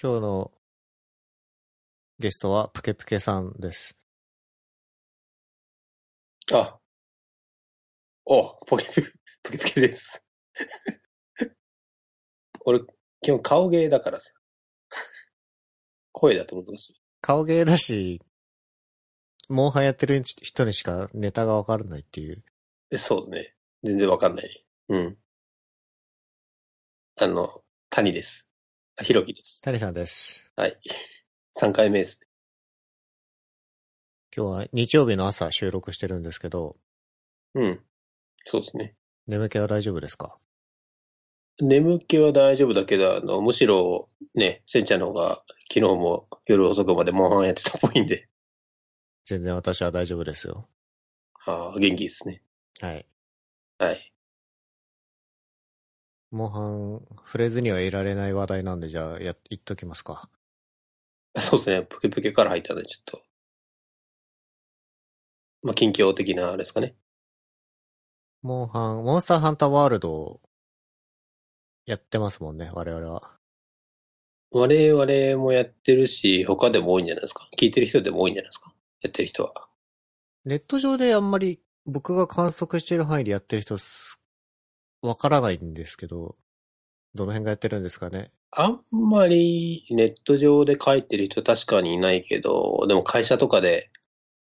今日のゲストはプケプケさんです。あ。お、ポケプケ、ポケプケです。俺、基本顔芸だからさ。声だと思ってます。顔芸だし、モンハンやってる人にしかネタがわからないっていう。えそうね。全然わかんない。うん。あの、谷です。あ、ひろきです。谷さんです。はい。3回目ですね。今日は日曜日の朝収録してるんですけど、うん。そうですね。眠気は大丈夫ですか？眠気は大丈夫だけど、あの、むしろ、ね、せんちゃんの方が、昨日も夜遅くまでモンハンやってたっぽいんで、全然私は大丈夫ですよ。ああ、元気ですね。はい。はい。モンハン、触れずにはいられない話題なんで、じゃあ、や、言っときますか。そうですね。プケプケから入ったんで、ちょっと。まあ、近況的なあれですかね。モンハン、モンスターハンターワールド、やってますもんね、我々は。我々もやってるし、他でも多いんじゃないですか。聞いてる人でも多いんじゃないですか。やってる人は。ネット上であんまり僕が観測してる範囲でやってる人す、わからないんですけど、どの辺がやってるんですかね？あんまりネット上で書いてる人確かにいないけど、でも会社とかで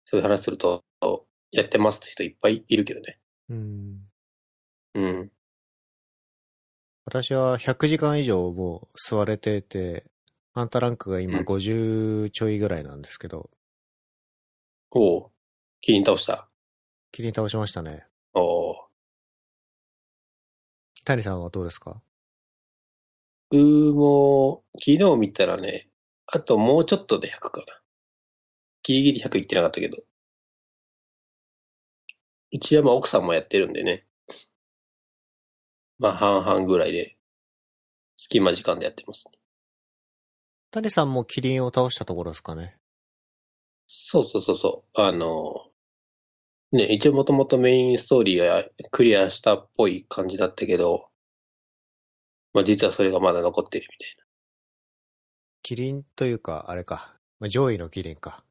そういう話すると、やってますって人いっぱいいるけどね。うん。うん。私は100時間以上もう座れてて、ハンターランクが今うん50ちょいぐらいなんですけど、おう。キリン倒した？切り倒しましたね。おう。谷さんはどうですか？僕も、昨日見たらね、あともうちょっとで100かな。ギリギリ100いってなかったけど。うちはまあ奥さんもやってるんでね。まあ半々ぐらいで、隙間時間でやってますね。谷さんもキリンを倒したところですかね。そうそうそうそう。あの、ね、一応もともとメインストーリーがクリアしたっぽい感じだったけど、まあ実はそれがまだ残ってるみたいな。キリンというか、あれか。まあ上位のキリンか。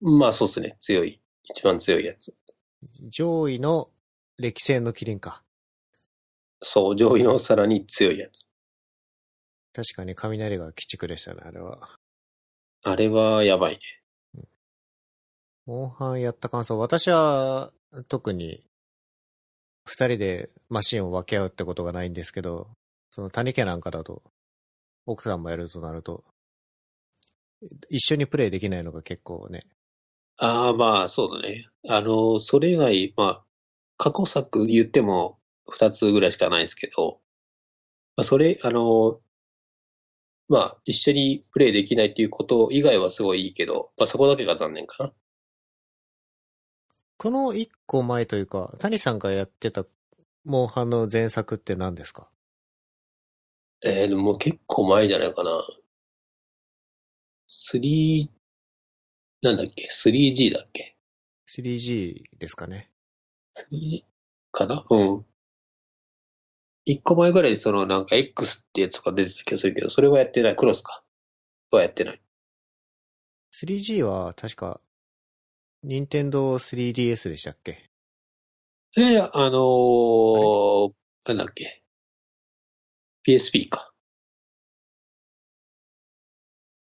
まあそうですね。強い。一番強いやつ。上位の歴戦のキリンか。そう、上位のさらに強いやつ。確かに雷が鬼畜でしたね、あれは。あれはやばいね。モンハンやった感想、私は特に二人でマシンを分け合うってことがないんですけど、その谷家なんかだと、奥さんもやるとなると、一緒にプレイできないのが結構ね、ああ、まあそうだね。あの、それ以外、まあ、過去作言っても二つぐらいしかないですけど、まあ、それ、あの、まあ、一緒にプレイできないっていうこと以外はすごいいいけど、まあそこだけが残念かな。この一個前というか、谷さんがやってたモンハンの前作って何ですか？えー、でももう結構前じゃないかな。3、なんだっけ ?3G だっけ ?3G ですかね。3G かな？うん。一個前ぐらいでそのなんか X ってやつが出てた気がするけど、それはやってない？クロスか。はやってない。3G は確か、任天堂 3DS でしたっけ？えー、あのー、なんだっけ？PSP か。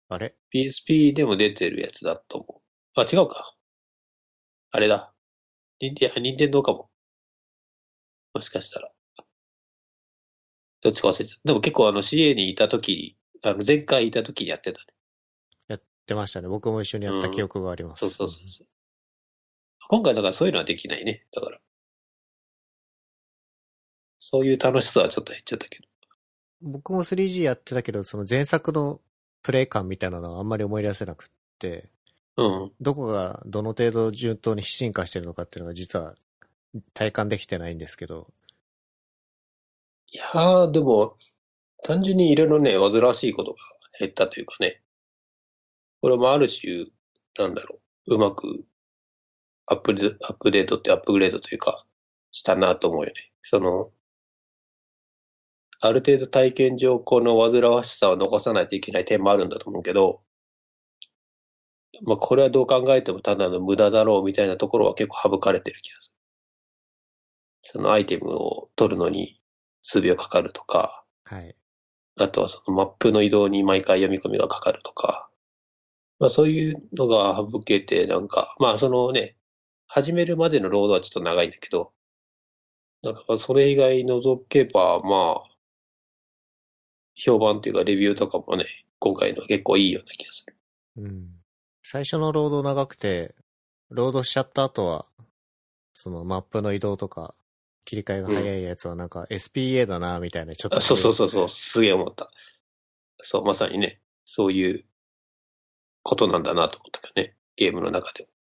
あれ？PSP でも出てるやつだと思う。あ、違うか。あれだ。任天、あ任天堂かも。もしかしたら。どっちか忘れちゃった。でも結構あの CA にいた時あの前回いた時にやってたね。やってましたね。僕も一緒にやった記憶があります。そうそうそうそう。今回だからそういうのはできないね。だから。そういう楽しさはちょっと減っちゃったけど。僕も 3G やってたけど、その前作のプレイ感みたいなのはあんまり思い出せなくって、うん。どこがどの程度順当に進化してるのかっていうのが実は体感できてないんですけど、いやー、でも、単純にいろいろね、煩わしいことが減ったというかね。これもある種、なんだろう、うまくアップデアップデートってアップグレードというか、したなと思うよね。その、ある程度体験上、この煩わしさを残さないといけない点もあるんだと思うけど、まあ、これはどう考えてもただの無駄だろうみたいなところは結構省かれてる気がする。そのアイテムを取るのに数秒かかるとか、はい。あとはそのマップの移動に毎回読み込みがかかるとか、まあそういうのが省けて、なんか、まあそのね、始めるまでのロードはちょっと長いんだけど、なんかそれ以外除けば、まあ、評判というかレビューとかもね、今回のは結構いいような気がする。うん。最初のロード長くて、ロードしちゃった後は、そのマップの移動とか、切り替えが早いやつはなんか SPA だな、みたいな、ちょっと。あそうそうそうそう、すげえ思った。そう、まさにね、そういうことなんだなと思ったけどね、ゲームの中でも。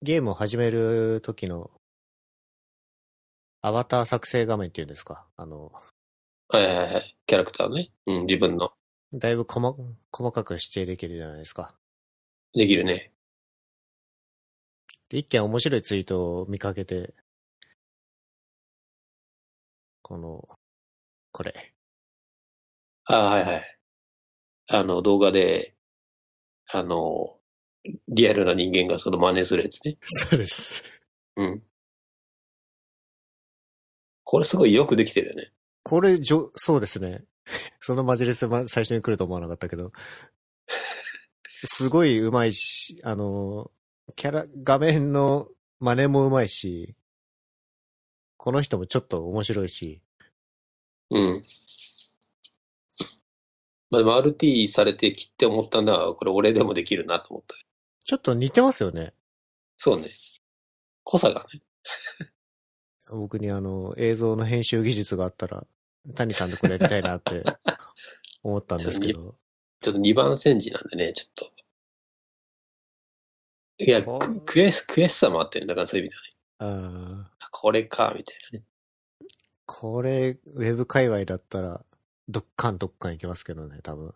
ゲームを始める時の、アバター作成画面っていうんですか？あの、はいはいはい。キャラクターね。うん、自分の。だいぶ細細かく指定できるじゃないですか。できるね。で、一件面白いツイートを見かけて、この、これ。あはいはい。あの、動画で、あの、リアルな人間がその真似するやつね。そうです。うん。これすごいよくできてるよね。これ、じょ、そうですね。そのマジレスま最初に来ると思わなかったけど、すごい上手いし、あの、キャラ、画面の真似も上手いし、この人もちょっと面白いし、うん。まあでも RT されて切って思ったんだこれ俺でもできるなと思った。ちょっと似てますよね。そうね。濃さがね。僕にあの、映像の編集技術があったら、谷さんとこれやりたいなって 思ったんですけど。ちょっと2番煎じなんでね、ちょっと。いや、悔し、悔しさもあってね。だからそういう意味ではね。あーあこれか、みたいなね。これ、ウェブ界隈だったら、どっかんどっかんいけますけどね、多分。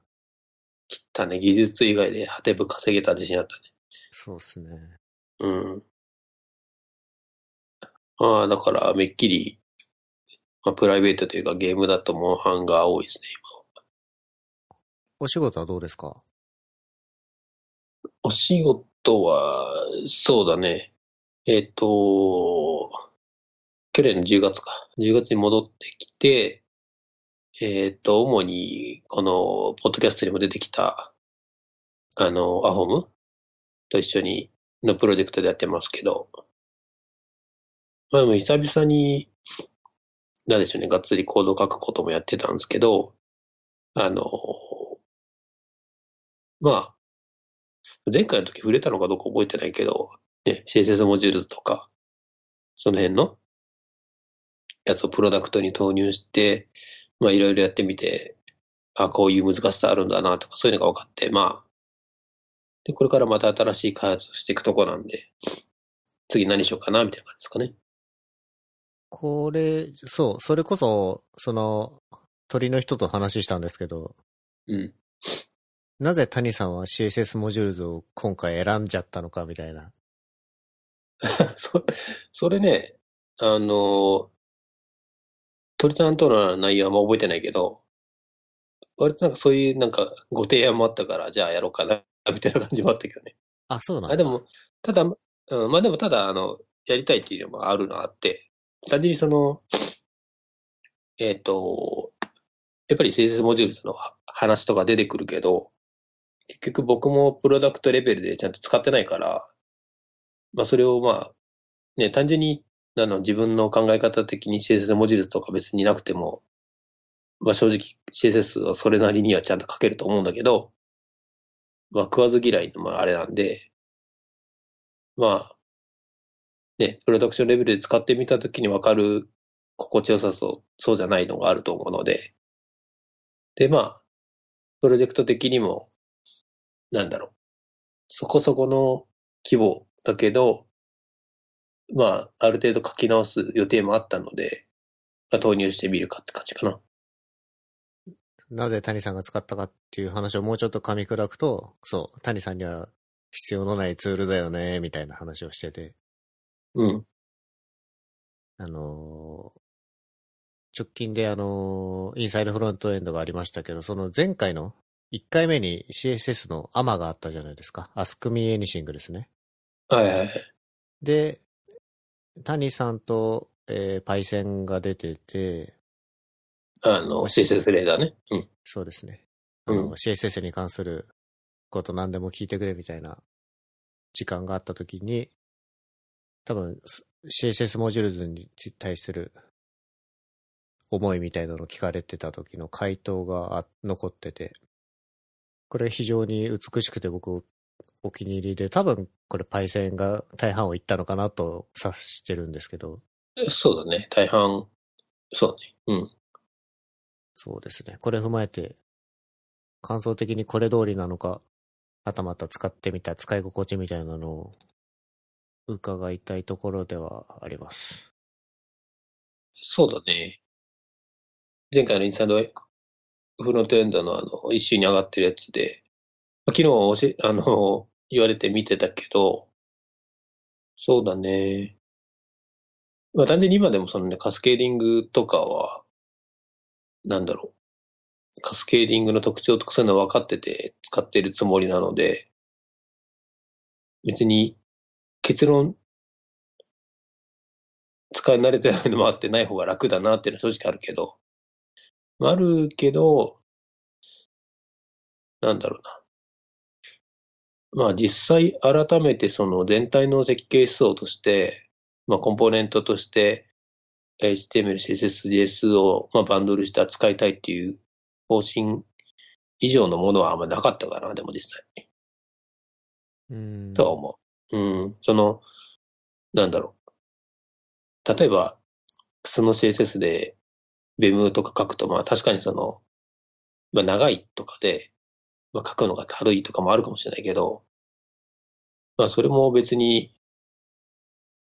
切ったね。技術以外で果てぶ稼げた自信あったね。そうっすね。うん。ああ、だから、めっきり、まあ、プライベートというかゲームだとモンハンが多いですね、お仕事はどうですか？今。お仕事は、そうだね。えっ、と、去年の10月か。10月に戻ってきて、えっ、と、主に、この、ポッドキャストにも出てきた、あの、アホムと一緒に、のプロジェクトでやってますけど、まあでも久々に、なんでしょうね、がっつりコード書くこともやってたんですけど、あの、まあ、前回の時触れたのかどうか覚えてないけど、ね、CSS モジュールズとか、その辺のやつをプロダクトに投入して、まあいろいろやってみて、あ、こういう難しさあるんだなとか、そういうのが分かって、まあ、で、これからまた新しい開発をしていくとこなんで、次何しようかな、みたいな感じですかね。これ、そう、それこそ、その、鳥の人と話したんですけど、うん。なぜ谷さんは CSS モジュールズを今回選んじゃったのかみたいな。そそれね、あの、鳥さんとの内容はあんま覚えてないけど、割となんかそういうなんかご提案もあったから、じゃあやろうかな、みたいな感じもあったけどね。あ、そうなんだ。あ、でも、ただ、うん、まあでもただ、あの、やりたいっていうのもあるのあって、単純にその、えっ、と、やっぱり CSS モジュールズの話とか出てくるけど、結局僕もプロダクトレベルでちゃんと使ってないから、まあそれをまあ、ね、単純にあの自分の考え方的に CSS モジュールズとか別になくても、まあ正直 CSS はそれなりにはちゃんと書けると思うんだけど、まあ食わず嫌いのまああれなんで、まあ、ね、プロダクションレベルで使ってみたときにわかる心地よさそう、そうじゃないのがあると思うので、で、まあ、プロジェクト的にも、なんだろう、そこそこの規模だけど、まあ、ある程度書き直す予定もあったので、まあ、投入してみるかって感じかな。なぜ谷さんが使ったかっていう話をもうちょっと噛み砕くと、そう、谷さんには必要のないツールだよね、みたいな話をしてて、うん。あのー直近であの、インサイドフロントエンドがありましたけど、その前回の1回目に CSS のアマがあったじゃないですか。Ask Me Anything ですね。はいはいはい。で、谷さんと、えーパイセンが出てて、あの、CSS レーダーね。うん。そうですね。うんあの CSS に関すること何でも聞いてくれみたいな時間があった時に、多分、す CSS モジュールズに対する思いみたいなのを聞かれてた時の回答があ残ってて、これ非常に美しくて僕お気に入りで、多分これパイセンが大半を言ったのかなと察してるんですけど、そうだね。大半、そうね。うん。そうですね。これ踏まえて、感想的にこれ通りなのか、はたまた使ってみた使い心地みたいなのを伺いたいところではあります。そうだね。前回のインサイドフロントエンドのあの、一周に上がってるやつで、昨日教え、あの、言われて見てたけど、そうだね。まあ単純に今でもそのね、カスケーディングとかは、なんだろう。カスケーディングの特徴とかそういうの分かってて使ってるつもりなので、別に結論使い慣れてないのもあってない方が楽だなっていうのは正直あるけど、あるけど、なんだろうな。まあ実際改めてその全体の設計思想として、まあコンポーネントとして HTML、CSS、JS をまあバンドルして扱いたいっていう方針以上のものはあんまなかったかな、でも実際。うん。とは思う。うん。その、なんだろう。例えば、その CSS で、ベムとか書くと、まあ確かにその、まあ長いとかで、まあ書くのが軽いとかもあるかもしれないけど、まあそれも別に、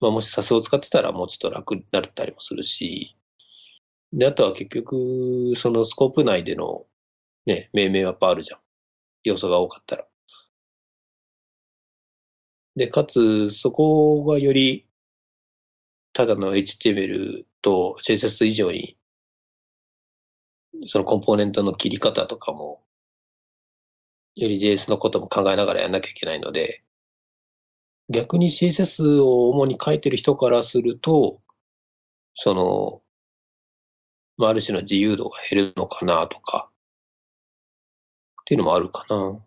まあもし SAS を使ってたらもうちょっと楽になったりもするし、で、あとは結局、そのスコープ内でのね、命名はやっぱあるじゃん。要素が多かったら。で、かつ、そこがより、ただの HTML と CSS 以上に、そのコンポーネントの切り方とかも、より JS のことも考えながらやんなきゃいけないので、逆に CSS を主に書いてる人からすると、その、まあ、ある種の自由度が減るのかなとか、っていうのもあるかな。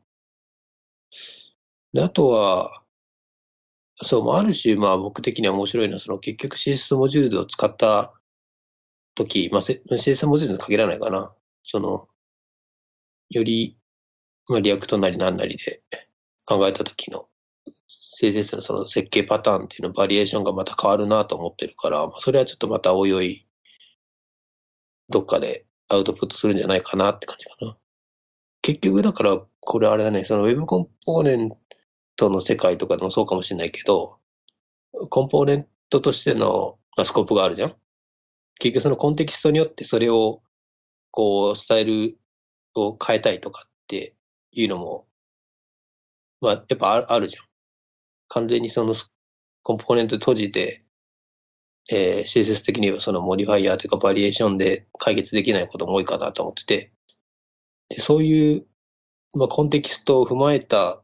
で、あとは、そう、まあある種、まあ僕的には面白いのは、その結局 CSS モジュールを使った時、まあ CSS モジュールに限らないかな。その、より、まあ React なりなんなりで考えた時の CSS のその設計パターンっていうのバリエーションがまた変わるなと思ってるから、まあそれはちょっとまたおいおい、どっかでアウトプットするんじゃないかなって感じかな。結局だから、これあれだね、その Web コンポーネントの世界とかでもそうかもしれないけど、コンポーネントとしての、スコープがあるじゃん結局そのコンテキストによってそれを、こう、スタイルを変えたいとかっていうのも、まあ、やっぱあるじゃん。完全にそのコンポーネント閉じて、えー CSS 的にはその modifier というかバリエーションで解決できないことも多いかなと思ってて、でそういう、まあ、コンテキストを踏まえた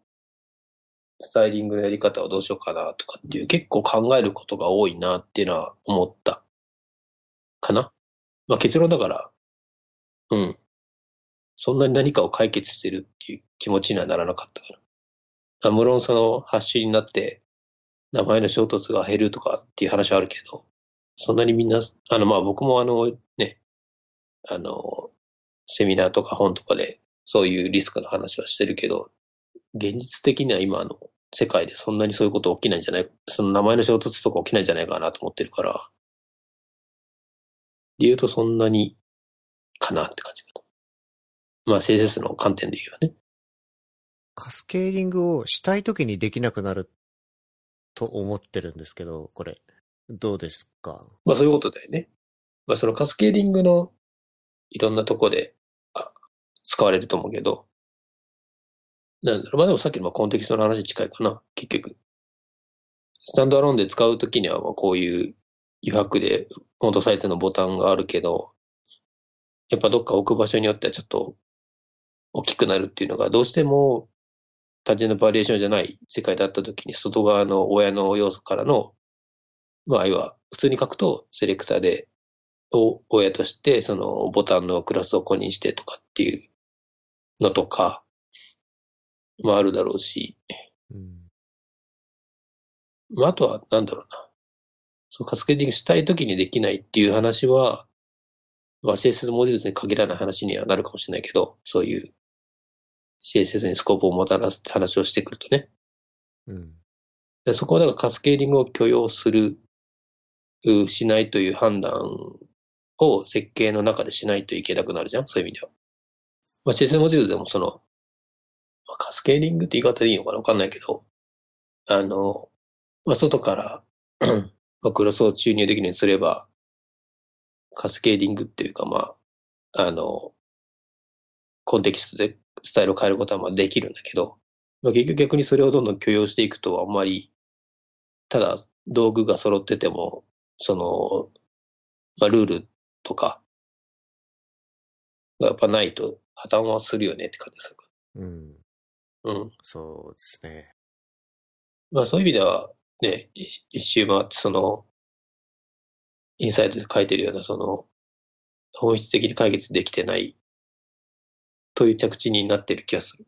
スタイリングのやり方をどうしようかなとかっていう結構考えることが多いなっていうのは思ったかな。まあ結論だから、うん。そんなに何かを解決してるっていう気持ちにはならなかったから。あ無論そのハッシュになって名前の衝突が減るとかっていう話はあるけど、そんなにみんな、あのまあ僕もあのね、あの、セミナーとか本とかでそういうリスクの話はしてるけど、現実的には今の世界でそんなにそういうこと起きないんじゃない、その名前の衝突とか起きないんじゃないかなと思ってるから、で言うとそんなにかなって感じかな。まあ CSS の観点で言うよね。カスケーリングをしたい時にできなくなると思ってるんですけど、これ、どうですか？まあそういうことだよね。まあそのカスケーディングのいろんなとこで使われると思うけど、なんだろう、まあでもさっきのコンテキストの話近いかな、結局。スタンドアローンで使うときにはまあこういう余白でフォントサイズのボタンがあるけど、やっぱどっか置く場所によってはちょっと大きくなるっていうのが、どうしても単純なバリエーションじゃない世界だったときに、外側の親の要素からの、まあ、要は、普通に書くと、セレクターで、お親として、そのボタンのクラスを公認してとかっていうのとか、まああるだろうし、うん。まああとは、なんだろうな。そう、カスケーディングしたいときにできないっていう話は、まあ CSS 文字列に限らない話にはなるかもしれないけど、そういう CSS にスコープをもたらすって話をしてくるとね。うん。でそこはだからカスケーディングを許容する、うしないという判断を設計の中でしないといけなくなるじゃん？そういう意味では。まあ、CSS モジュールでもその、まあ、カスケーディングって言い方でいいのかな？わかんないけど、あの、まあ、外から まあクロスを注入できるようにすれば、カスケーディングっていうか、まあ、あの、コンテキストでスタイルを変えることはまあできるんだけど、まあ、結局逆にそれをどんどん許容していくとあんまり、ただ道具が揃ってても、その、まあ、ルールとか、がやっぱないと破綻はするよねって感じですうん。ら。うん。そうですね。まあそういう意味では、ね、一一周回ってその、インサイドで書いてるようなその、本質的に解決できてないという着地になってる気がする。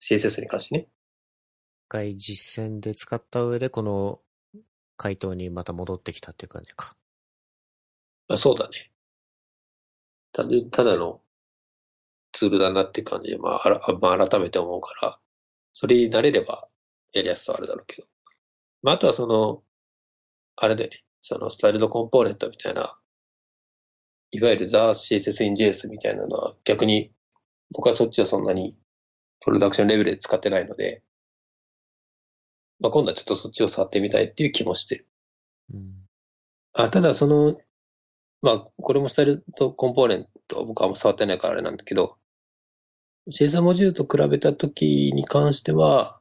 CSS に関してね。一回実践で使った上で、この回答にまた戻ってきたっていう感じか。あそうだね。ただただのツールだなって感じで、まあ、あらまあ、改めて思うから、それに慣れればやりやすさはあるだろうけど。まあ、あとはその、あれだよね、そのスタイルドコンポーネントみたいな、いわゆる The CSS in JS みたいなのは逆に僕はそっちはそんなにプロダクションレベルで使ってないので、まあ、今度はちょっとそっちを触ってみたいっていう気もしてる。うん。あ、ただその、まあ、これもスタイルとコンポーネントは僕はあんま触ってないからあれなんだけど、CSS モジュールと比べたときに関しては、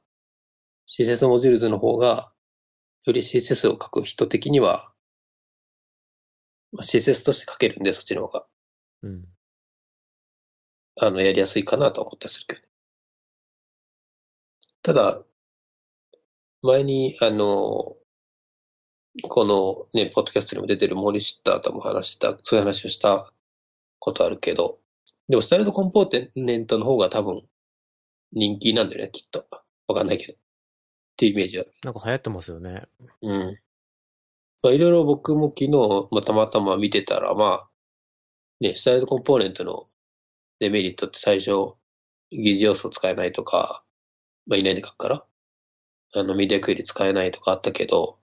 CSS モジュールズの方が、より CSS を書く人的には、まあ、CSS として書けるんで、そっちの方が、うん。あの、やりやすいかなと思ったりするけどね。ただ、前に、あの、このね、ポッドキャストにも出てる森シッターとも話した、そういう話をしたことあるけど、でもスタイルドコンポーネントの方が多分人気なんだよね、きっと。わかんないけど。っていうイメージある。なんか流行ってますよね。うん。まあいろいろ僕も昨日、まあ、たまたま見てたら、まあ、ね、スタイルドコンポーネントのデメリットって最初、疑似要素使えないとか、まあいないで書くから、あの、メディアクエリ使えないとかあったけど、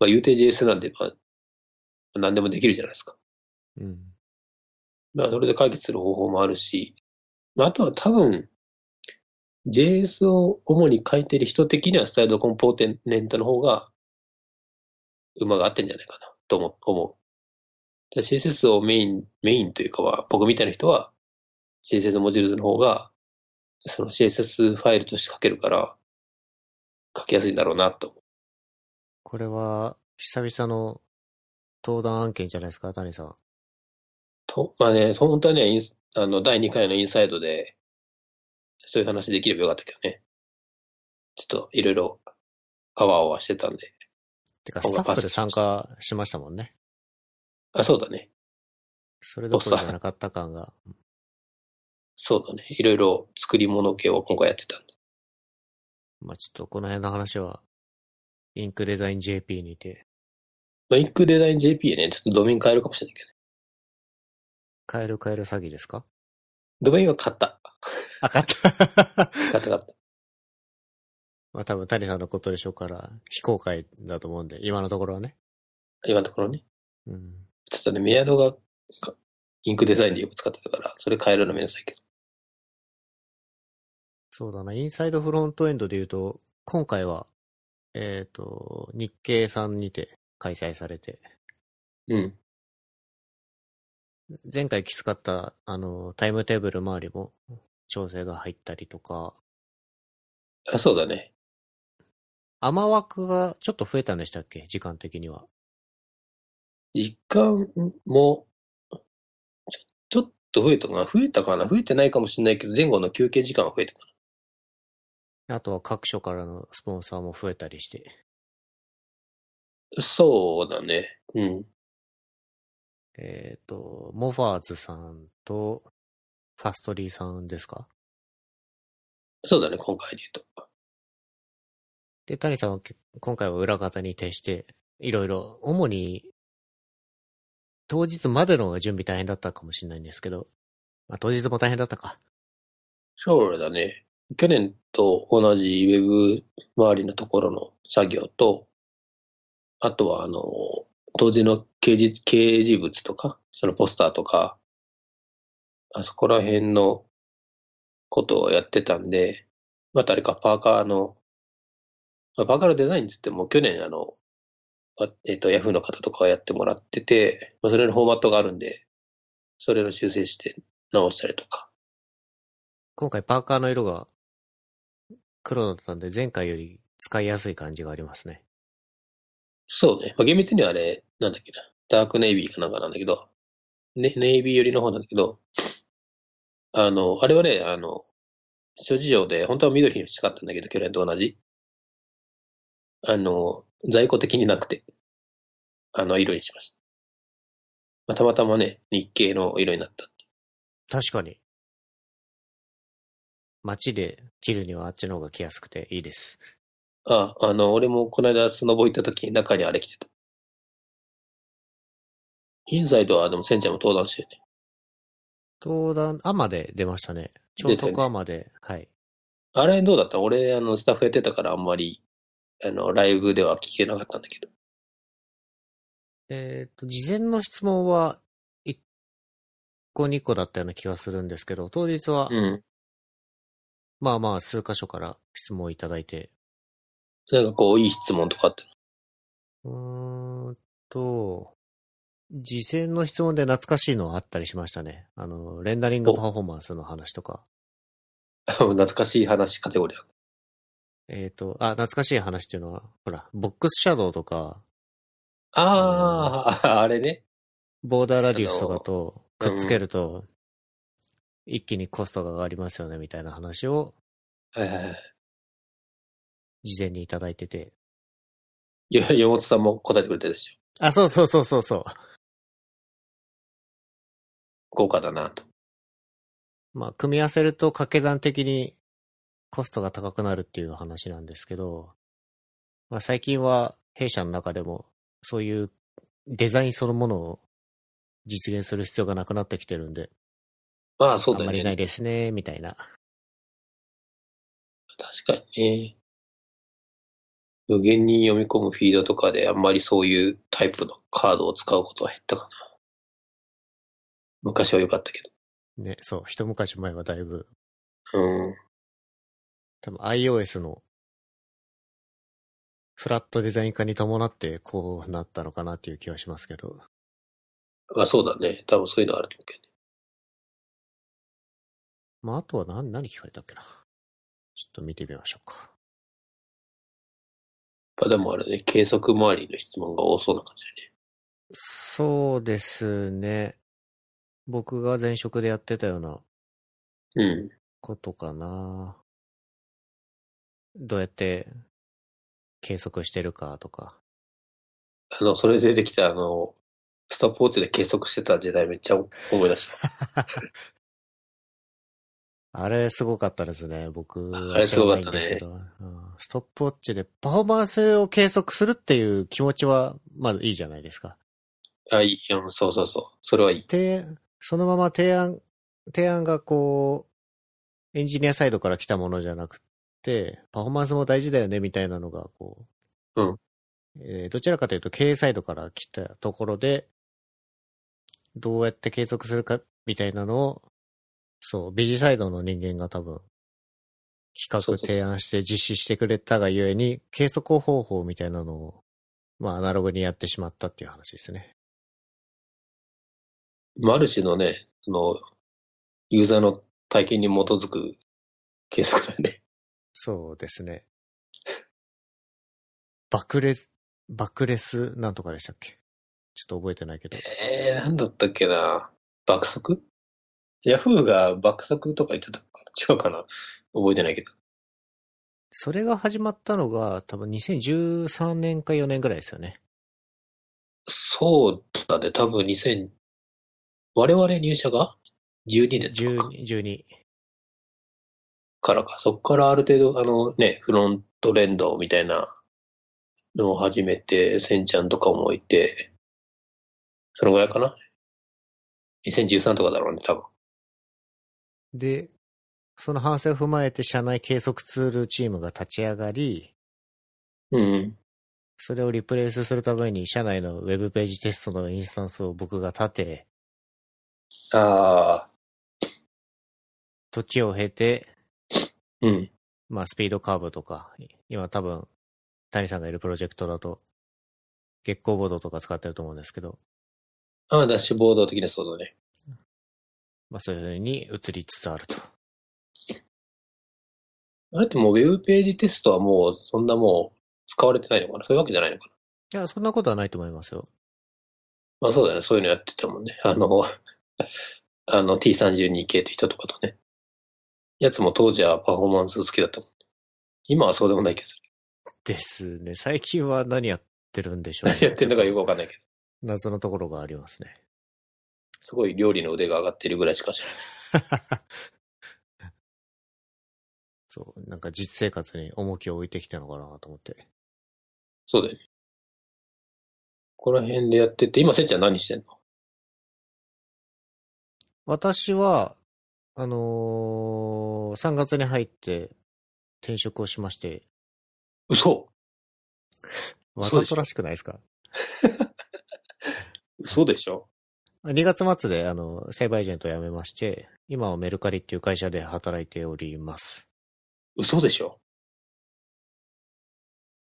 まあ言うて JS なんで、まあ、何でもできるじゃないですか。うん。まあ、それで解決する方法もあるし、まああとは多分、JS を主に書いてる人的にはスタイルドコンポーネントの方が、馬が合ってんじゃないかな、と思思う。で CSS をメイン、メインというかは、僕みたいな人は、CSS モジュールの方が、その CSS ファイルとして書けるから、書きやすいんだろうな、と。これは、久々の登壇案件じゃないですか、谷さん。と、まあね、本当はね、インスあの、第2回のインサイドで、そういう話できればよかったけどね。ちょっと、いろいろ、あわあわしてたんで。てか、スタッフで参加しましたもんね。あ、そうだね。それどころじゃなかった感が。そうだね。いろいろ作り物系を今回やってたんで。まあちょっとこの辺の話は、インクデザイン JP にて、まあ、インクデザイン JP ね、ちょっとドメイン変えるかもしれないけどね。カエルカエル詐欺ですか？ドメインは買った。あ、買った。買った買った。まあ多分谷さんのことでしょうから、非公開だと思うんで、今のところはね。今のところね。うん。ちょっとね、メアドがかインクデザインでよく使ってたから、それ変えるのめんどくさいけど。そうだな、インサイドフロントエンドで言うと、今回は、えっ、と、日経さんにて開催されて、うん。前回きつかった、あの、タイムテーブル周りも調整が入ったりとか、あ、そうだね。雨枠がちょっと増えたんでしたっけ？時間的には。時間も、ちょ、ちょっと増えたかな？増えたかな？増えてないかもしれないけど、前後の休憩時間は増えたかあとは各所からのスポンサーも増えたりして。な。そうだね。うん。えっ、と、モファーズさんと、ファストリーさんですか？そうだね、今回で言うと。で、谷さんはけ今回は裏方に徹して、いろいろ、主に、当日までの準備大変だったかもしれないんですけど、まあ、当日も大変だったか。そうだね。去年と同じウェブ周りのところの作業と、あとは、あの、当時の掲示掲示物とか、そのポスターとか、あそこら辺のことをやってたんで、まあれか、パーカーの、まあパーカーのデザインっつっても、去年、あの、えっ、と、ヤフーの方とかがやってもらってて、まあ、それのフォーマットがあるんで、それの修正して直したりとか。今回パーカーの色が黒だったんで、前回より使いやすい感じがありますね。そうね。まあ、厳密にはあれ、なんだっけな。ダークネイビーかなんかなんだけど、ね、ネイビー寄りの方なんだけど、あの、あれはね、あの、諸事情で、本当は緑にしたかったんだけど、去年と同じ。あの、在庫的になくて、あの色にしました。まあ、たまたまね、日系の色になった。確かに。街で着るにはあっちの方が着やすくていいです。あ、あの、俺もこの間スノボ行った時に中にあれ着てた。インサイドはでもセンちゃんも登壇してるね。登壇、アマで出ましたね。超速アマで、はい。あれどうだった？俺、あの、スタッフやってたからあんまり、あの、ライブでは聞けなかったんだけど。えっ、と、事前の質問は、1個2個だったような気がするんですけど、当日は、うん。まあまあ数箇所から質問をいただいて、なんかこう、いい質問とかあって。うーんと、事前の質問で懐かしいのはあったりしましたね。あの、レンダリングパフォーマンスの話とか。懐かしい話カテゴリー。えっ、と、あ、懐かしい話っていうのは、ほら、ボックスシャドウとか、ああ、あれね。ボーダーラディウスとかとくっつけると、一気にコストが上がりますよね、みたいな話をはいはいはい。事前にいただいてて。いや、山本さんも答えてくれたでしょ。あ、そうそうそうそうそう。豪華だなと。まあ、組み合わせると掛け算的にコストが高くなるっていう話なんですけど、まあ、最近は弊社の中でもそういうデザインそのものを実現する必要がなくなってきてるんで、まあ、そうだよあんまりないね。ですね、みたいな。確かにね。無限に読み込むフィードとかであんまりそういうタイプのカードを使うことは減ったかな。昔は良かったけね、そう、一昔前はだいぶ、ど。うん。多分 iOS のフラットデザイン化に伴ってこうなったのかなっていう気はしますけど。まあそうだね。多分そういうのあると思うけどね。まあ、あとは何、何聞かれたっけな。ちょっと見てみましょうか。まあでもあれね、計測周りの質問が多そうな感じでね。そうですね。僕が前職でやってたようなうん。ことかな。どうやって計測してるかとか。あの、それで出てきたあの、ストップウォッチで計測してた時代めっちゃ思い出した。あれすごかったですね。僕あはれすごかったねストップウォッチでパフォーマンスを計測するっていう気持ちはまだいいじゃないですか。あ、いい。うん、そうそうそう。それはいい。提そのまま提案、提案がこう、エンジニアサイドから来たものじゃなくて、パフォーマンスも大事だよねみたいなのが、こう、うんえーどちらかというと経営サイドから来たところで、どうやって計測するかみたいなのを、そう、ビジサイドの人間が多分、企画提案して実施してくれたがゆえに、計測方法みたいなのを、まあ、アナログにやってしまったっていう話ですね。まあ、ある種のね、その、ユーザーの体験に基づく計測だよね。そうですね。爆裂、爆裂なんとかでしたっけ？ちょっと覚えてないけど。えー、なんだったっけな？爆速？ヤフーが爆速とか言ってたかな？違うかな？覚えてないけど。それが始まったのが多分2013年か4年ぐらいですよね。そうだね、多分2000、我々入社が？12年とか12、12。からか。そっからある程度、あのね、フロントレンドみたいなのを始めて、センちゃんとかもいて、そのぐらいかな ?2013 とかだろうね、多分。で、その反省を踏まえて社内計測ツールチームが立ち上がり、うん。それをリプレイスするために社内のウェブページテストのインスタンスを僕が立て、ああ、時を経て、うん。まあスピードカーブとか、今多分谷さんがいるプロジェクトだと月光ボードとか使ってると思うんですけど、ああ、ダッシュボード的なそうだね。まあそういう風に移りつつあると。あれってもうウェブページテストはもうそんなもう使われてないのかなそういうわけじゃないのかないや、そんなことはないと思いますよ。まあそうだね。そういうのやってたもんね。あの、あの T32 系って人とかとね。やつも当時はパフォーマンス好きだったもん。今はそうでもないけど。ですね。最近は何やってるんでしょう、ね。何やってんのかよくわかんないけど。謎のところがありますね。すごい料理の腕が上がってるぐらいしか知らない。そう、なんか実生活に重きを置いてきたのかなと思って。そうだよね。ここら辺でやってて、今せっちゃん何してんの？私は、あのー、3月に入って転職をしまして、嘘 わざとらしくないですか？嘘でしょ ?2 月末で、あの、サイバーエージェントを辞めまして、今はメルカリっていう会社で働いております。嘘でしょ？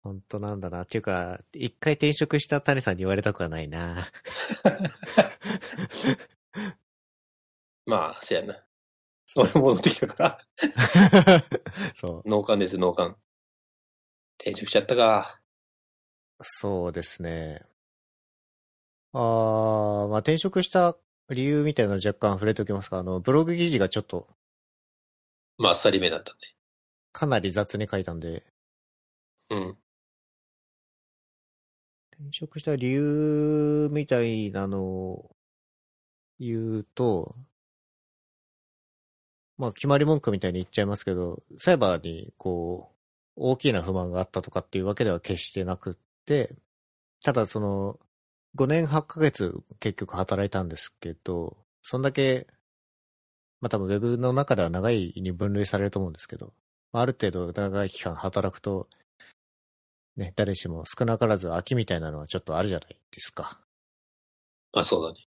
本当なんだな。っていうか、一回転職した谷さんに言われたくはないな。まあ、せやな。俺戻ってきたから。そう。脳幹です、脳幹。転職しちゃったか。そうですね。あー、まあ、転職した理由みたいなの若干触れておきますか。あの、ブログ記事がちょっとまあ、あっさりめだったかなり雑に書いたんで、ね。うん。転職した理由みたいなのを言うと、まあ決まり文句みたいに言っちゃいますけど、サイバーにこう、大きな不満があったとかっていうわけでは決してなくって、ただその、5年8ヶ月結局働いたんですけど、そんだけ、まあ多分ウェブの中では長いに分類されると思うんですけど、ある程度長い期間働くと、ね、誰しも少なからず秋みたいなのはちょっとあるじゃないですか。まあ、そうだね。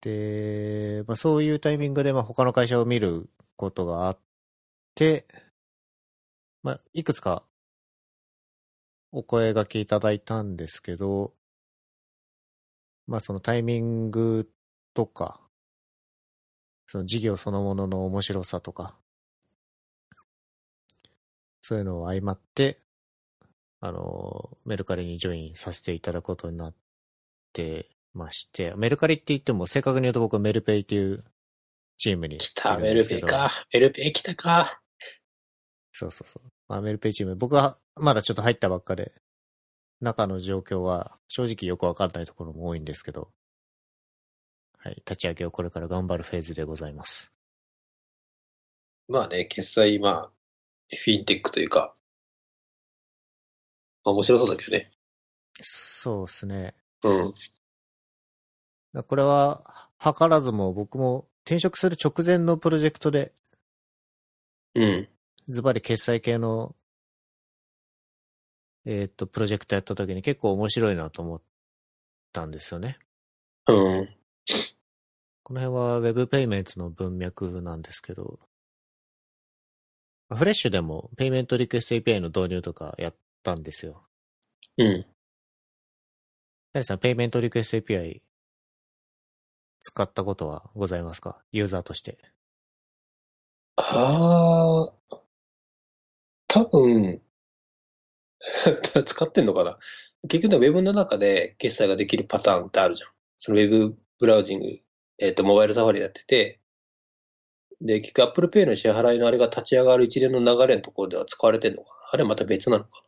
で、まあそういうタイミングでまあ他の会社を見ることがあって、まあいくつかお声掛けいただいたんですけど、まあそのタイミングとか、その事業そのものの面白さとか、そういうのを相まって、あの、メルカリにジョインさせていただくことになってまして、メルカリって言っても正確に言うと僕はメルペイっていうチームに来た、メル。ペイか。メルペイ来たか。そうそうそう。まあ、メルペイチーム、僕はまだちょっと入ったばっかで、中の状況は正直よくわかんないところも多いんですけど、はい、立ち上げをこれから頑張るフェーズでございます。まあね、決済、まあ、フィンテックというか、まあ面白そうだけどね。そうですね。うん。これは、図らずも僕も転職する直前のプロジェクトで、うん。ズバリ決済系の、えーっと、プロジェクトやった時に結構面白いなと思ったんですよね。うん。この辺は Web ペイメントの文脈なんですけど、 FRESH でも Payment Request API の導入とかやったんですよ。うん。ダリさん、 Payment Request API 使ったことはございますか？ユーザーとして。ああ、多分、使ってんのかな？結局ね、ウェブの中で決済ができるパターンってあるじゃん。そのウェブブラウジング、えっ、と、モバイルサファリやってて、で、結局 Apple Pay の支払いのあれが立ち上がる一連の流れのところでは使われてるのかな？あれはまた別なのか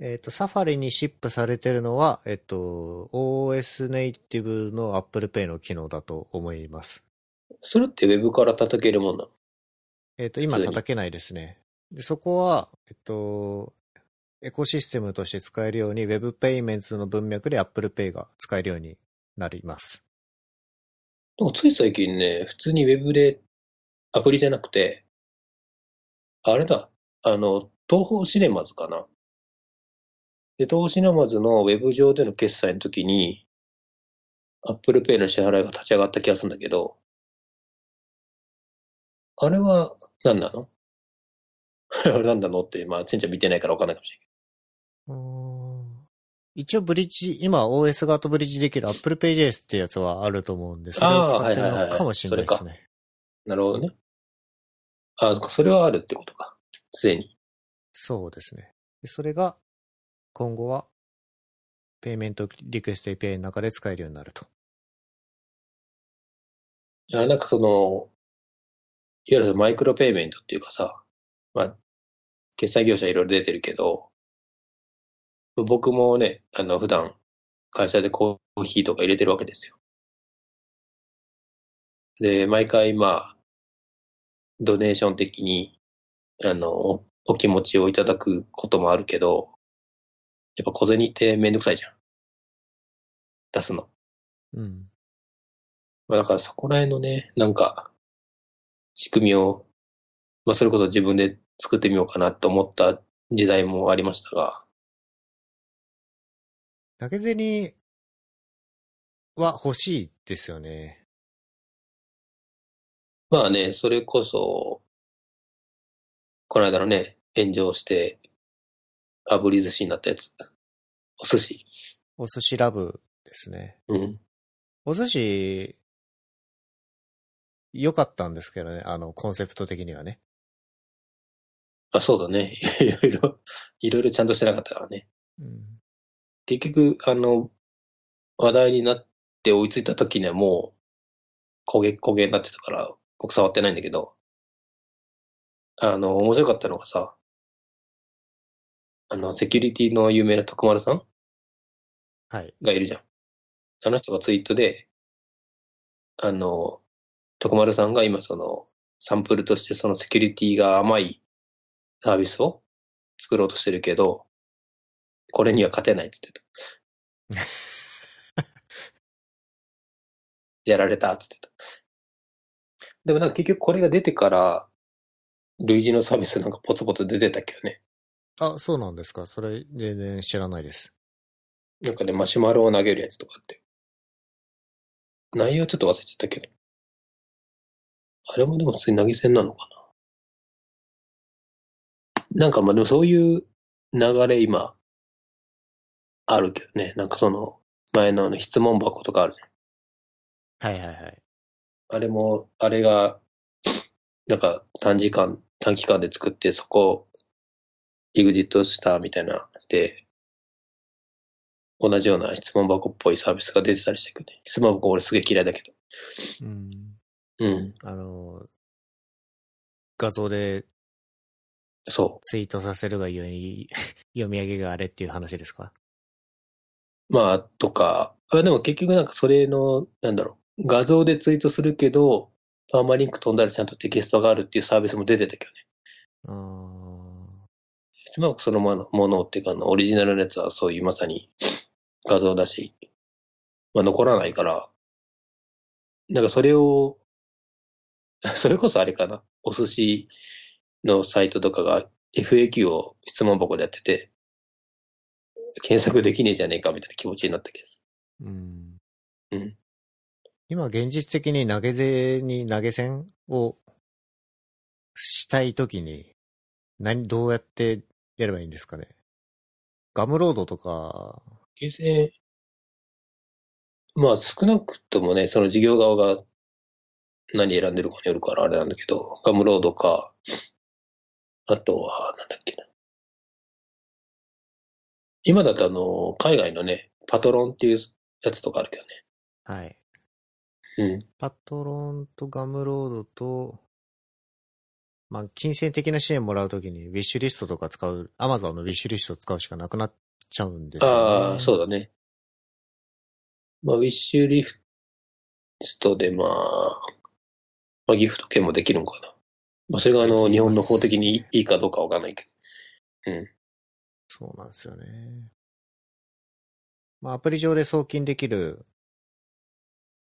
えっ、と、サファリにシップされてるのは、えっ、と、OS ネイティブの Apple Pay の機能だと思います。なそれって Web から叩けるもんなの？えっ、と、今叩けないですね。で、そこは、えっと、エコシステムとして使えるように Web ペイメンツの文脈で Apple Pay が使えるようになります。なんかつい最近ね、普通に Web でアプリじゃなくて、あれだ、あの、東宝シネマズかな。で、東宝シネマズの Web 上での決済の時に、Apple Pay の支払いが立ち上がった気がするんだけど、あれは何なの？あれ何なのって、まあ、ちんちゃん見てないから分かんないかもしれない一応ブリッジ、今 OS 側とブリッジできる Apple Pay JS ってやつはあると思うんで、それを使ってるあーはいはいはいはいのかもしれないですね。ど。なるほどね。あ、それはあるってことか。すでに。そうですね。でそれが、今後は、ペイメントリクエスト API の中で使えるようになると。いや、なんかその、いわゆるマイクロペイメントっていうかさ、まあ、決済業者いろいろ出てるけど、僕もね、あの、普段、会社でコーヒーとか入れてるわけですよ。で、毎回、まあ、ドネーション的に、あの、おお気持ちをいただくこともあるけど、やっぱ小銭ってめんどくさいじゃん。出すの。うん。まあ、だからそこら辺のね、なんか、仕組みを、まあ、それこそ自分で作ってみようかなと思った時代もありましたが、投げ銭は欲しいですよね。まあね、それこそ、この間のね、炎上して、炙り寿司になったやつ。お寿司。お寿司ラブですね。うん。お寿司、良かったんですけどね、あの、コンセプト的にはね。あ、そうだね。いろいろ、いろいろちゃんとしてなかったからね。うん。結局、あの、話題になって追いついた時にはもう、焦げ焦げになってたから、僕触ってないんだけど、あの、面白かったのがさ、あの、セキュリティの有名な徳丸さんはい。がいるじゃん。あの人がツイートで、あの、徳丸さんが今その、サンプルとしてそのセキュリティが甘いサービスを作ろうとしてるけど、これには勝てないっつってた。やられたっつってた。でもなんか結局これが出てから、類似のサービスなんかポツポツ出てたけどね。あ、そうなんですか。それ、全然知らないです。なんかね、マシュマロを投げるやつとかって。内容ちょっと忘れちゃったけど。あれもでも普通に投げ銭なのかな。なんかまあでもそういう流れ今、あるけどね。なんかその、前のあの質問箱とかあるじゃん。はいはいはい。あれも、あれが、なんか短時間、短期間で作ってそこをエグジットしたみたいなで、同じような質問箱っぽいサービスが出てたりしたけどね。質問箱俺すげえ嫌いだけど。うん。うん。あの、画像でそツイートさせるがゆえに 読み上げがあれっていう話ですか？う。まあ、とか、あでも結局なんかそれの、なんだろう、画像でツイートするけど、パーマリンク飛んだらちゃんとテキストがあるっていうサービスも出てたけどね。あー。質問箱そのものものっていうかオリジナルのやつはそういうまさに画像だし、まあ残らないから、なんかそれを、それこそあれかな、お寿司のサイトとかが FAQ を質問箱でやってて、検索できねえじゃねえかみたいな気持ちになったけど。うん。うん。今現実的に投げ銭に投げ銭をしたいときに、何、どうやってやればいいんですかね。ガムロードとか、厳正、まあ少なくともね、その事業側が何選んでるかによるからあれなんだけど、ガムロードか、あとは、なんだっけな。今だとあの、海外のね、パトロンっていうやつとかあるけどね。はい。うん。パトロンとガムロードと、まあ、金銭的な支援もらうときに、ウィッシュリストとか使う、アマゾンのウィッシュリストを使うしかなくなっちゃうんですよ、ね。ああ、そうだね。まあ、ウィッシュリストで、まあ、まあ、ギフト券もできるのかな。まあ、それがあの、日本の法的にいいかどうかわかんないけど。うん。そうなんですよね。まあ、アプリ上で送金できる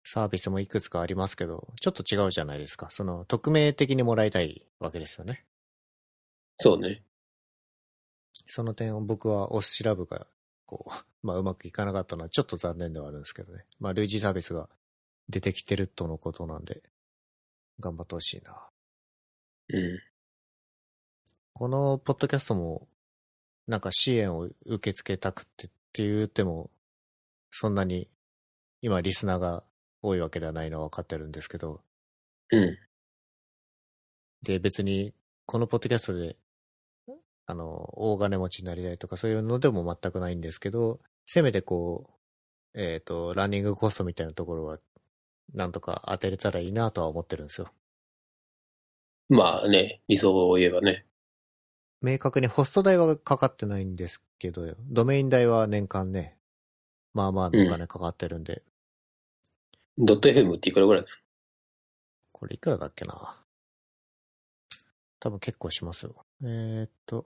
サービスもいくつかありますけど、ちょっと違うじゃないですか。その、匿名的にもらいたいわけですよね。そうね。その点を僕はオス調べが、こう、まあ、うまくいかなかったのはちょっと残念ではあるんですけどね。まあ、類似サービスが出てきてるとのことなんで、頑張ってほしいな。うん。このポッドキャストも、なんか支援を受け付けたくてって言っても、そんなに今リスナーが多いわけではないのは分かってるんですけど、うん。で、別にこのポッドキャストで、あの、大金持ちになりたいとかそういうのでも全くないんですけど、せめてこう、えっ、と、ランニングコストみたいなところは、なんとか当てれたらいいなとは思ってるんですよ。まあね、理想を言えばね。明確にホスト代はかかってないんですけど、ドメイン代は年間ね、まあまあのお金かかってるんで、ドット FM っていくらぐらい？なこれいくらだっけな？多分結構しますよ。えー、っと、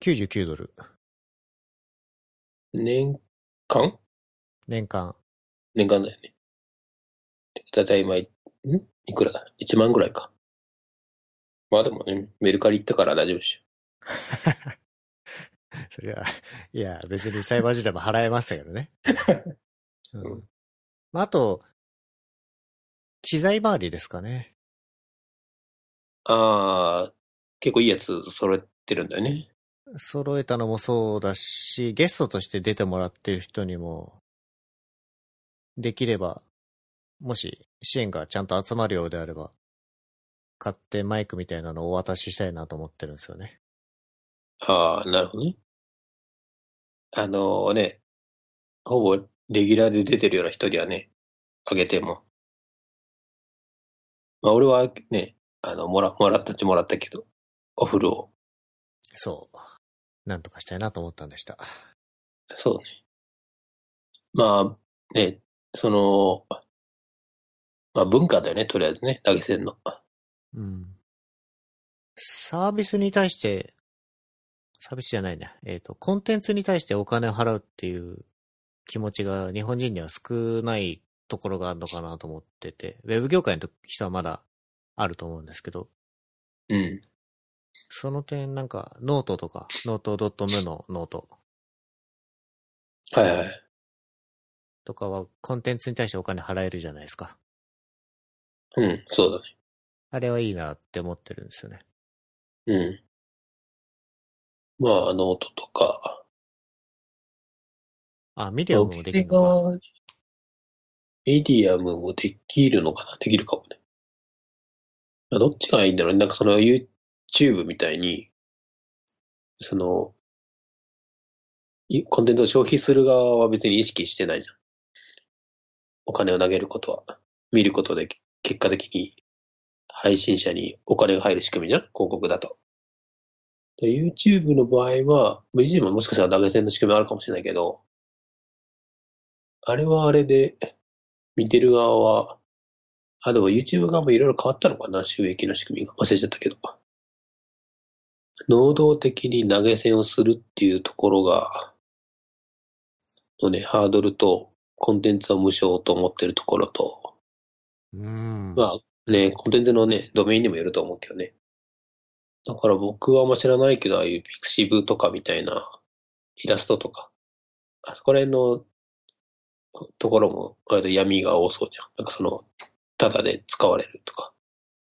99ドル。の年間？年間。年間だよね。だいたい今、ん？いくらだ ?1 万ぐらいか。まあでもね、メルカリ行ったから大丈夫でし それは、いや、別に裁判時代も払えましたけどね。う うんん。まあ、あと、機材周りですかね。ょ。ああ、結構いいやつ揃えてるんだよね。揃えたのもそうだし、ゲストとして出てもらってる人にも、できれば、もし支援がちゃんと集まるようであれば、買ってマイクみたいなのをお渡ししたいなと思ってるんですよね。ああ、なるほどね。あのね、ほぼレギュラーで出てるような人にはね、あげても。まあ俺はね、あの、もら、もらったっちもらったけど、お風呂を。そう。なんとかしたいなと思ったんでした。そうね。まあ、ね、その、まあ文化だよね、とりあえずね、投げ銭の。うん。サービスに対して、サービスじゃないね。えっ、と、コンテンツに対してお金を払うっていう気持ちが日本人には少ないところがあるのかなと思ってて、ウェブ業界の人はまだあると思うんですけど、うん。その点なんかノートとか、ノート .mu のノートはいはい。とかはコンテンツに対してお金払えるじゃないですか。うん、そうだね。あれはいいなって思ってるんですよね。うん。まあ、ノートとか。あ、ミディアムもできるのか。逆にメディアムもできるのかな？できるかもね。まあどっちがいいんだろうね。なんかその YouTube みたいに、その、いコンテンツを消費する側は別に意識してないじゃん。お金を投げることは。見ることで結果的に配信者にお金が入る仕組みじゃん？広告だと。で YouTube の場合は、まあ YouTube ももしかしたら投げ銭の仕組みあるかもしれないけど、あれはあれで、見てる側は、あ、でも YouTube 側もいろいろ変わったのかな？収益の仕組みが。忘れちゃったけど。能動的に投げ銭をするっていうところが、のね、ハードルと、コンテンツは無償と思ってるところと、うん。まあね、コンテンツのね、ドメインにもよると思うけどね。だから僕はあんま知らないけど、ああいうピクシブとかみたいなイラストとか、あそこら辺のところも割と闇が多そうじゃん。なんかその、ただで使われるとか、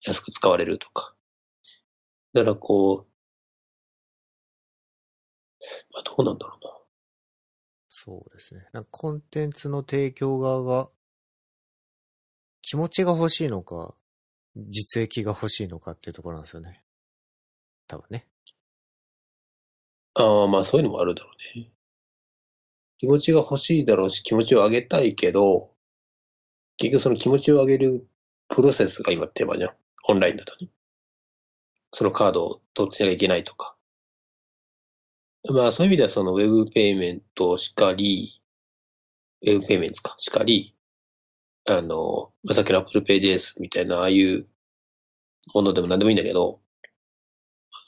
安く使われるとか。だからこう、まあどうなんだろうな。そうですね。なんかコンテンツの提供側が気持ちが欲しいのか、実益が欲しいのかっていうところなんですよね。多分ね。ああ、まあそういうのもあるだろうね。気持ちが欲しいだろうし、気持ちを上げたいけど、結局その気持ちを上げるプロセスが今テーマじゃん。オンラインだとね。そのカードをどっちなきゃいけないとか。まあそういう意味ではそのウェブペイメントしかり、ウェブペイメントか、しかり、あの、ま、さっきの Apple Pay JS みたいな、ああいうものでも何でもいいんだけど、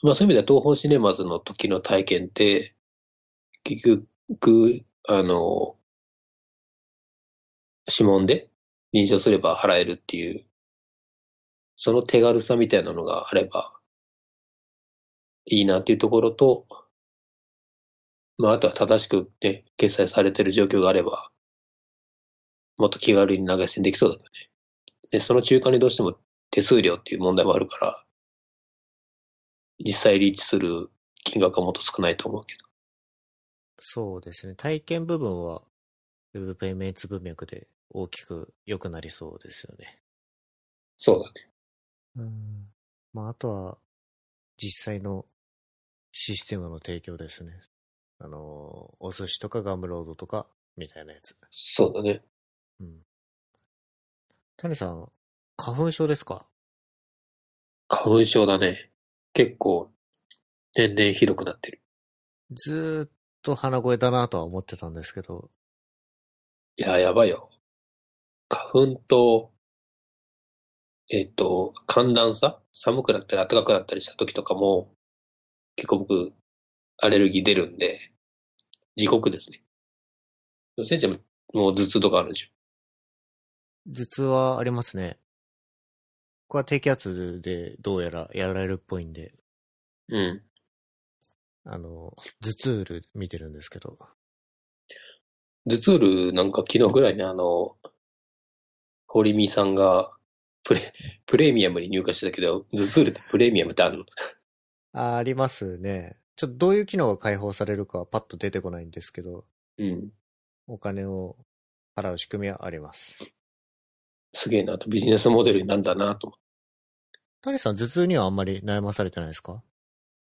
まあそういう意味では東方シネマズの時の体験って、結局、あの、指紋で認証すれば払えるっていう、その手軽さみたいなのがあればいいなっていうところと、まああとは正しくね、決済されてる状況があれば、もっと気軽に投げ銭できそうだよね。で、その中間にどうしても手数料っていう問題もあるから、実際リーチする金額はもっと少ないと思うけど。そうですね。体験部分は、ウェブペイメント文脈で大きく良くなりそうですよね。そうだね。うん。まあ、あとは、実際のシステムの提供ですね。あの、お寿司とかガムロードとか、みたいなやつ。そうだね。うん。谷さん、花粉症ですか？花粉症だね。結構、年々ひどくなってる。ずーっと鼻声だなとは思ってたんですけど、いや、やばいよ。花粉と、えっと、寒暖差？寒くなったり暖かくなったりした時とかも、結構僕、アレルギー出るんで、地獄ですね。先生も、もう頭痛とかあるでしょ？頭痛はありますね。ここは低気圧でどうやらやられるっぽいんで、うん。あの、頭痛ール見てるんですけど、頭痛ルなんか昨日ぐらいにあの、堀見さんがプレ、プレミアムに入荷してたけど、頭痛ルってプレミアムってあるの？あありますね。ちょっとどういう機能が解放されるかはパッと出てこないんですけど、うん。お金を払う仕組みはあります。すげえなと、ビジネスモデルになんだなと思って。谷さん、頭痛にはあんまり悩まされてないですか？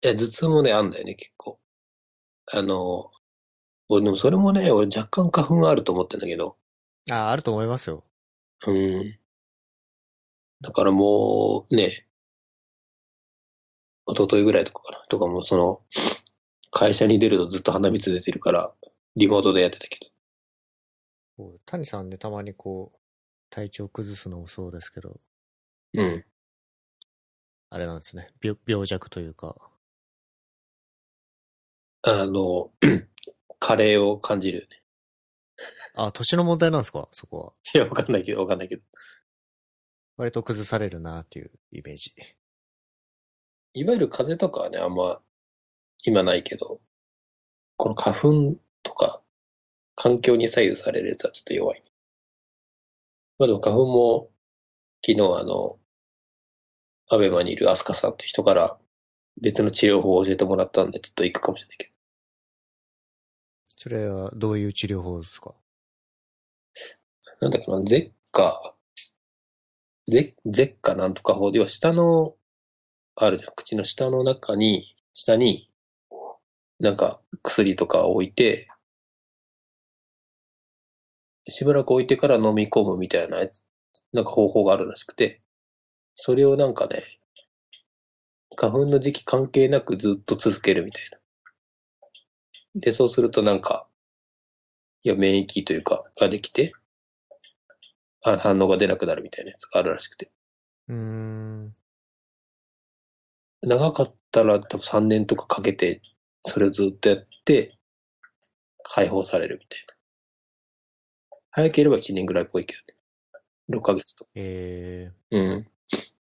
いや、頭痛もね、あんだよね、結構。あの、俺でもそれもね、俺若干花粉があると思ってんだけど、ああ、あると思いますよ。うん。だからもう、ね、一昨日ぐらいとかかな、とかもその、会社に出るとずっと鼻水出てるから、リモートでやってたけど。谷さんね、たまにこう、体調崩すのもそうですけど、うん。あれなんですね。病病弱というか、あの、カレーを感じるよね。あ、年の問題なんですか？そこは。いや、わかんないけど、わかんないけど。割と崩されるなっていうイメージ。いわゆる風邪とかはね、あんま、今ないけど、この花粉とか、環境に左右されるやつはちょっと弱い。まあでも花粉も、昨日あの、アベマにいるアスカさんって人から別の治療法を教えてもらったんで、ちょっと行くかもしれないけど。それはどういう治療法ですか？なんだっけな、ゼッカ、ゼゼッカなんとか法では下の、あるじゃん、口の下の中に、下に、なんか薬とかを置いて、しばらく置いてから飲み込むみたいなやつ、なんか方法があるらしくて、それをなんかね、花粉の時期関係なくずっと続けるみたいな。で、そうするとなんか、いや、免疫というか、ができて、あ反応が出なくなるみたいなやつがあるらしくて。うーん。長かったら多分3年とかかけて、それをずっとやって、解放されるみたいな。早ければ1年ぐらいっぽいけどね。6ヶ月とか。えうん。ー、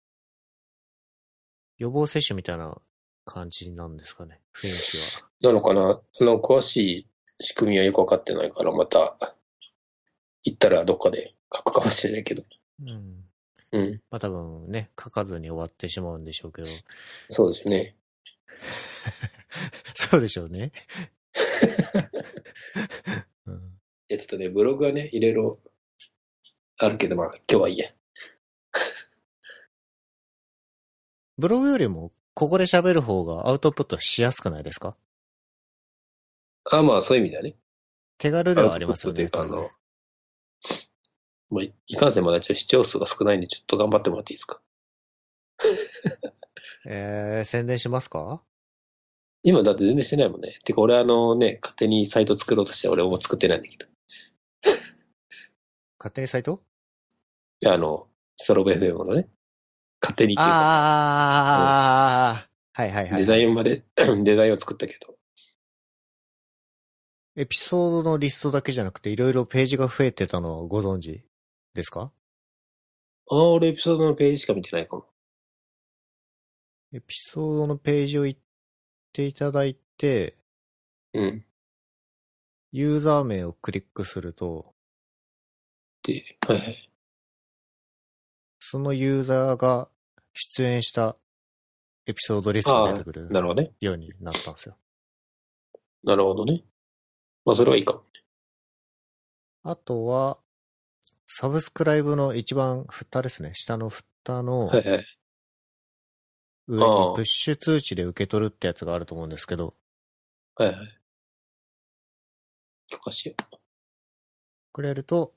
予防接種みたいな感じなんですかね？雰囲気は。なのかな？あの、詳しい仕組みはよくわかってないから、また、行ったらどっかで書くかもしれないけど。うん。うん。まあ多分ね、書かずに終わってしまうんでしょうけど。そうですよね。そうでしょうね。うんいや、ちょっとね、ブログはね、いろいろあるけど、まあ、今日はいいや。ブログよりも、ここで喋る方がアウトプットしやすくないですか？あまあ、そういう意味だね。手軽ではありますよね。というか、あの、まあ、いいかんせんまだちょっと視聴数が少ないんで、ちょっと頑張ってもらっていいですか？えー、宣伝しますか？今だって全然してないもんね。てか俺あのね、勝手にサイト作ろうとして俺も作ってないんだけど。勝手にサイト？いや、あの、ストロボ FM のね、勝手にああ、はいはいはい。デザインまで、デザインを作ったけど。エピソードのリストだけじゃなくて、いろいろページが増えてたのをご存知ですか？ああ、俺エピソードのページしか見てないかも。エピソードのページを言っていただいて、うん。ユーザー名をクリックすると、で、はいはい。そのユーザーが出演したエピソードリストが出てくるなるほどね。ようになったんですよ。なるほどね。まあ、それはいいかも。あとは、サブスクライブの一番蓋ですね。下の蓋のはいはい。上にプッシュ通知で受け取るってやつがあると思うんですけど、はいはい。許可しよくれると、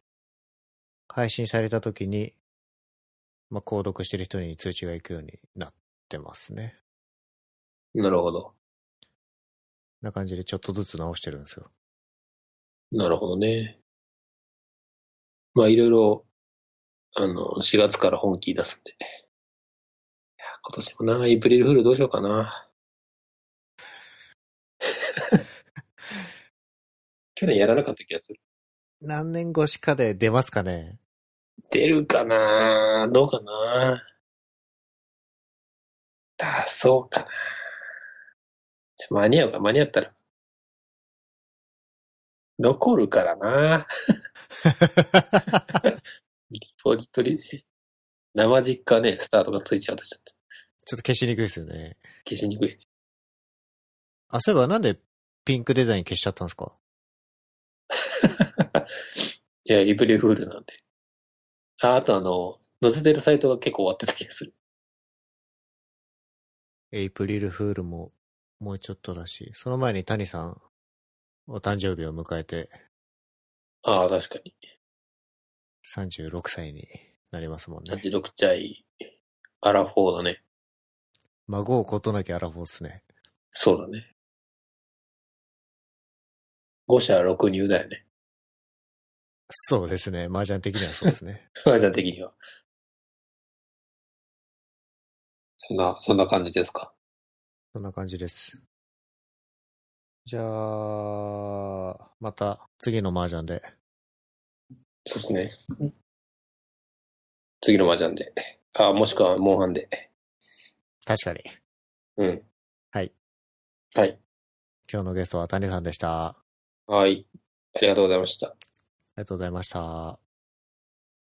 配信された時に、まあ、購読してる人に通知が行くようになってますね。う。なるほど。な感じでちょっとずつ直してるんですよ。なるほどね。まあ、いろいろ、あの、4月から本気出すんで。今年もな、エイプリルフールどうしようかな。去年やらなかった気がする。何年越しかで出ますかね？出るかな？どうかな？出そうかなちょ間に合うか？間に合ったら。残るからな リポジトリで。生実家ね、スタートがついちゃうとちょっとちょっと消しにくいですよね。消しにくい。あ、そういえばなんでピンクデザイン消しちゃったんですか？いや、エイプリルフールなんで。あ、あとあの、載せてるサイトが結構終わってた気がする。エイプリルフールももうちょっとだし、その前に谷さん、お誕生日を迎えてああ、確かに。36歳になりますもんね。36歳、アラフォーだね。孫をことなきアラフォーっすね。そうだね。5社6入だよね。そうですね。麻雀的にはそうですね。マージャン的には。そんな、そんな感じですか？そんな感じです。じゃあ、また次の麻雀で。そうですね。次のマージャンで。あ、もしくはモンハンで。確かに。うん。はい。はい。今日のゲストは谷さんでした。あはい。ありがとうございました。ありがとうございました。